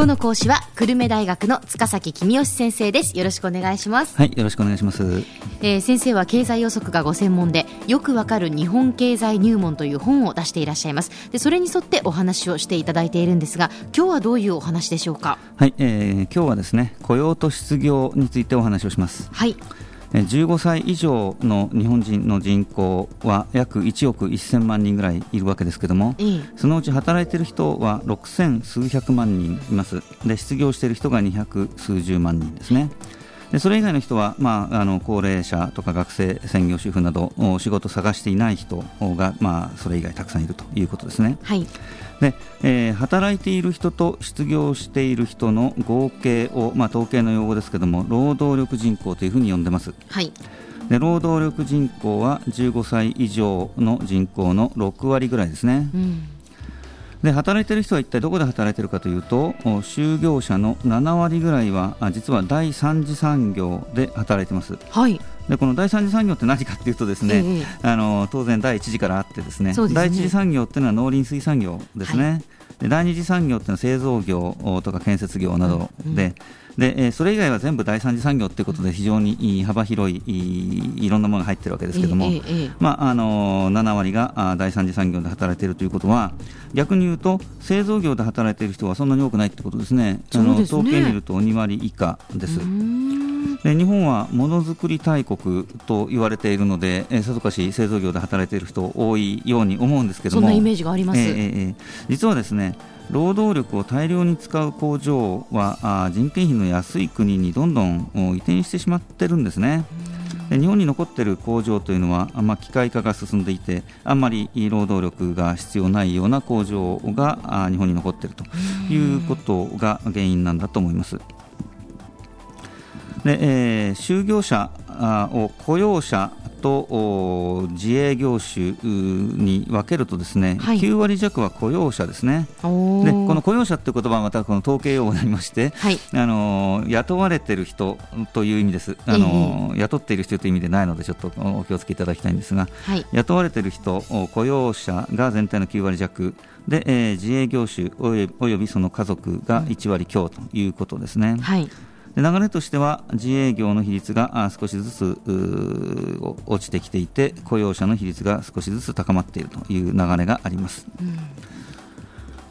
今日の講師は久留米大学の塚崎君吉先生です。よろしくお願いします。はいよろしくお願いします、えー、先生は経済予測がご専門でよくわかる日本経済入門という本を出していらっしゃいます。でそれに沿ってお話をしていただいているんですが今日はどういうお話でしょうか？はい、えー、今日はですね雇用と失業についてお話をします。はい15歳以上の日本人の人口は約1億1000万人ぐらいいるわけですけども、そのうち働いている人は6000数百万人いますで失業している人が200数十万人ですね。でそれ以外の人は、まあ、あの高齢者とか学生、専業主婦など仕事を探していない人が、まあ、それ以外たくさんいるということですね。はいでえー、働いている人と失業している人の合計を、まあ、統計の用語ですけども労働力人口というふうに呼んでます。はいで労働力人口は15歳以上の人口の6割ぐらいですね。うんで働いている人は一体どこで働いているかというと就業者の7割ぐらいは実は第三次産業で働いています。はい。でこの第三次産業って何かというとですね、ええ、あの当然第一次からあってですね、ね、第一次産業っていうのは農林水産業ですね、はい、で第二次産業っていうのは製造業とか建設業などで、うんうん。で、えそれ以外は全部第三次産業ということで非常に幅広いいろんなものが入っているわけですけれども、ええまあ、あの7割が第三次産業で働いているということは逆に言うと製造業で働いている人はそんなに多くないということですね。あの統計見ると2割以下です。で日本はものづくり大国と言われているので、えー、さぞかし製造業で働いている人多いように思うんですけどもそんなイメージがあります、えーえー、実はですね労働力を大量に使う工場はあ人件費の安い国にどんどん移転してしまってるんですね。で日本に残っている工場というのは、まあ、機械化が進んでいてあんまり労働力が必要ないような工場が日本に残っているということが原因なんだと思います。でえー、就業者を雇用者と自営業種に分けるとですね、はい、9割弱は雇用者ですね。でこの雇用者という言葉はまたこの統計用語になりまして、はい、あの雇われている人という意味です。あの、えー、雇っている人という意味でないのでちょっとお気をつけいただきたいんですが、はい、雇われている人雇用者が全体の9割弱。で、えー、自営業種およびその家族が1割強ということですね。はい流れとしては自営業の比率が少しずつ落ちてきていて雇用者の比率が少しずつ高まっているという流れがあります。うん。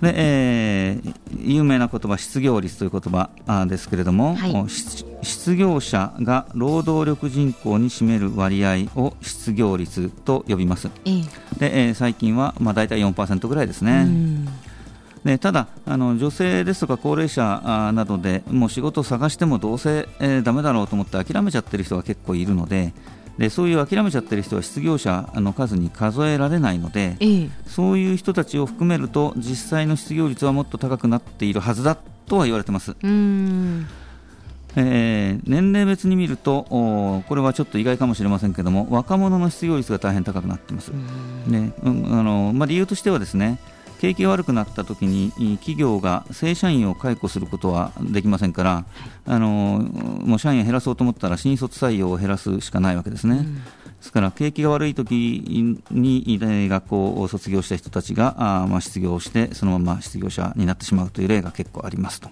でえー、有名な言葉失業率という言葉ですけれども、はい、失業者が労働力人口に占める割合を失業率と呼びます、えでえー、最近はまあ大体4%ぐらいですね。でただあの、女性ですとか高齢者などでもう仕事を探してもどうせ、えー、だめだろうと思って諦めちゃってる人が結構いるのででそういう諦めちゃってる人は失業者の数に数えられないので、ええ、そういう人たちを含めると実際の失業率はもっと高くなっているはずだとは言われてます。えー、年齢別に見るとこれはちょっと意外かもしれませんけども若者の失業率が大変高くなっています。ねうんあのまあ、理由としてはですね景気が悪くなった時に企業が正社員を解雇することはできませんから、あのもう社員を減らそうと思ったら新卒採用を減らすしかないわけですね。うんですから景気が悪い時に学校を卒業した人たちがあ、まあ、失業してそのまま失業者になってしまうという例が結構ありますと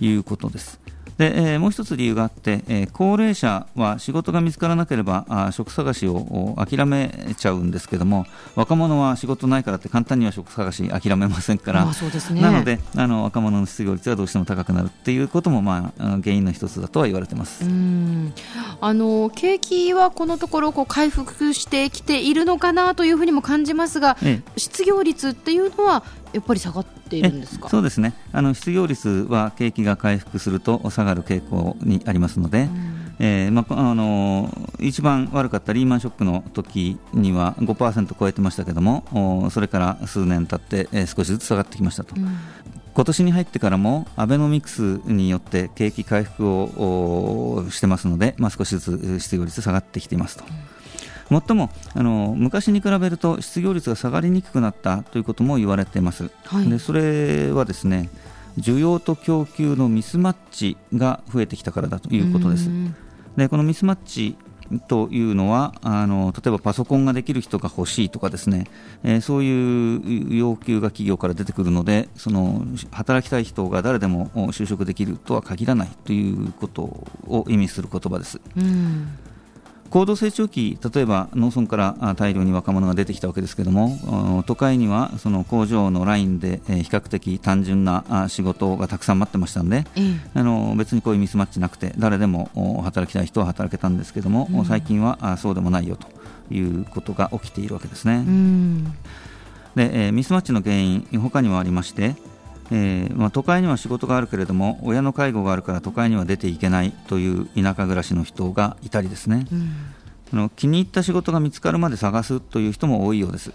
いうことです。で、えー、もう一つ理由があって、えー、高齢者は仕事が見つからなければあ職探しを諦めちゃうんですけども若者は仕事ないからって簡単には職探し諦めませんから、まあそうですね、なのであの若者の失業率はどうしても高くなるっていうことも、まあ、原因の一つだとは言われてます。うん。あの景気はこのところこう回復してきているのかなというふうにも感じますが、ええ、失業率っていうのはやっぱり下がっているんですか？そうですね。あの失業率は景気が回復すると下がる傾向にありますので、うん、えー、まあ、あの一番悪かったリーマンショックの時には5%超えてましたけどもそれから数年経って、えー、少しずつ下がってきましたと。うん。今年に入ってからもアベノミクスによって景気回復をしてますので、まあ、少しずつ失業率下がってきていますと。うんもっともあの昔に比べると失業率が下がりにくくなったということも言われています。はい、でそれはですね需要と供給のミスマッチが増えてきたからだということです。でこのミスマッチというのはあの例えばパソコンができる人が欲しいとかですね、えー、そういう要求が企業から出てくるのでその働きたい人が誰でも就職できるとは限らないということを意味する言葉です。うん高度成長期、例えば農村から大量に若者が出てきたわけですけれども、都会にはその工場のラインで比較的単純な仕事がたくさん待ってましたので、うん、あの別にこういうミスマッチなくて、誰でも働きたい人は働けたんですけれども、うん、最近はそうでもないよということが起きているわけですね。うん、でえミスマッチの原因、他にもありまして、えーまあ、都会には仕事があるけれども親の介護があるから都会には出ていけないという田舎暮らしの人がいたりですね、うん、あの気に入った仕事が見つかるまで探すという人も多いようです。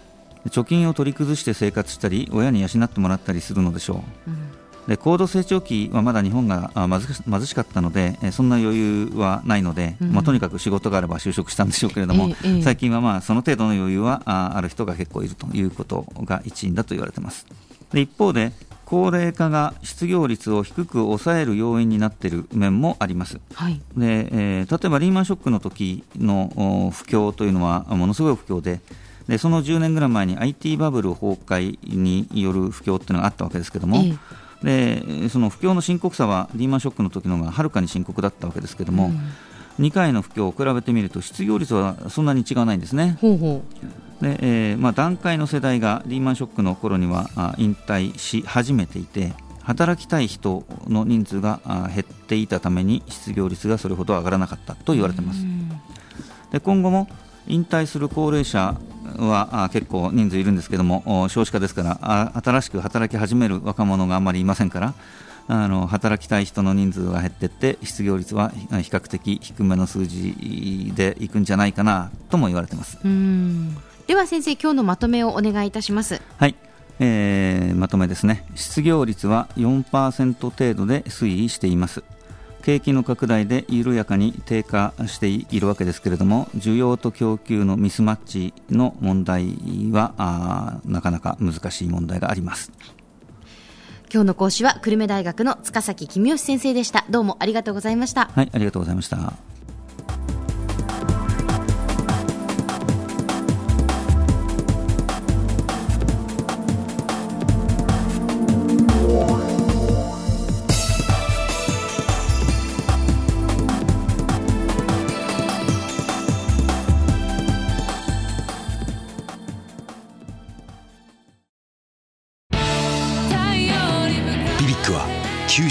貯金を取り崩して生活したり親に養ってもらったりするのでしょう、うん、で高度成長期はまだ日本が貧しかったのでそんな余裕はないので、うん、まあ、とにかく仕事があれば就職したんでしょうけれども、ええ、最近はまあその程度の余裕はある人が結構いるということが一因だと言われています。で一方で高齢化が失業率を低く抑える要因になっている面もあります、はい、でえー、例えばリーマンショックの時の不況というのはものすごい不況ででその10年ぐらい前に IT バブル崩壊による不況というのがあったわけですけれども、えでその不況の深刻さはリーマンショックの時のがはるかに深刻だったわけですけれども、うん、2回の不況を比べてみると失業率はそんなに違わないんですね。ほうほう。でえーまあ、段階の世代がリーマンショックの頃にはあ引退し始めていて働きたい人の人数が減っていたために失業率がそれほど上がらなかったと言われています。で今後も引退する高齢者は結構人数いるんですけども少子化ですから新しく働き始める若者があまりいませんからあの働きたい人の人数が減っていって失業率は比較的低めの数字でいくんじゃないかなとも言われています。では先生今日のまとめをお願いいたします。はい、えー、まとめですね。失業率は4%程度で推移しています。景気の拡大で緩やかに低下しているわけですけれども需要と供給のミスマッチの問題はなかなか難しい問題があります今日の講師は久留米大学の塚崎公義先生でした。どうもありがとうございました。はいありがとうございました。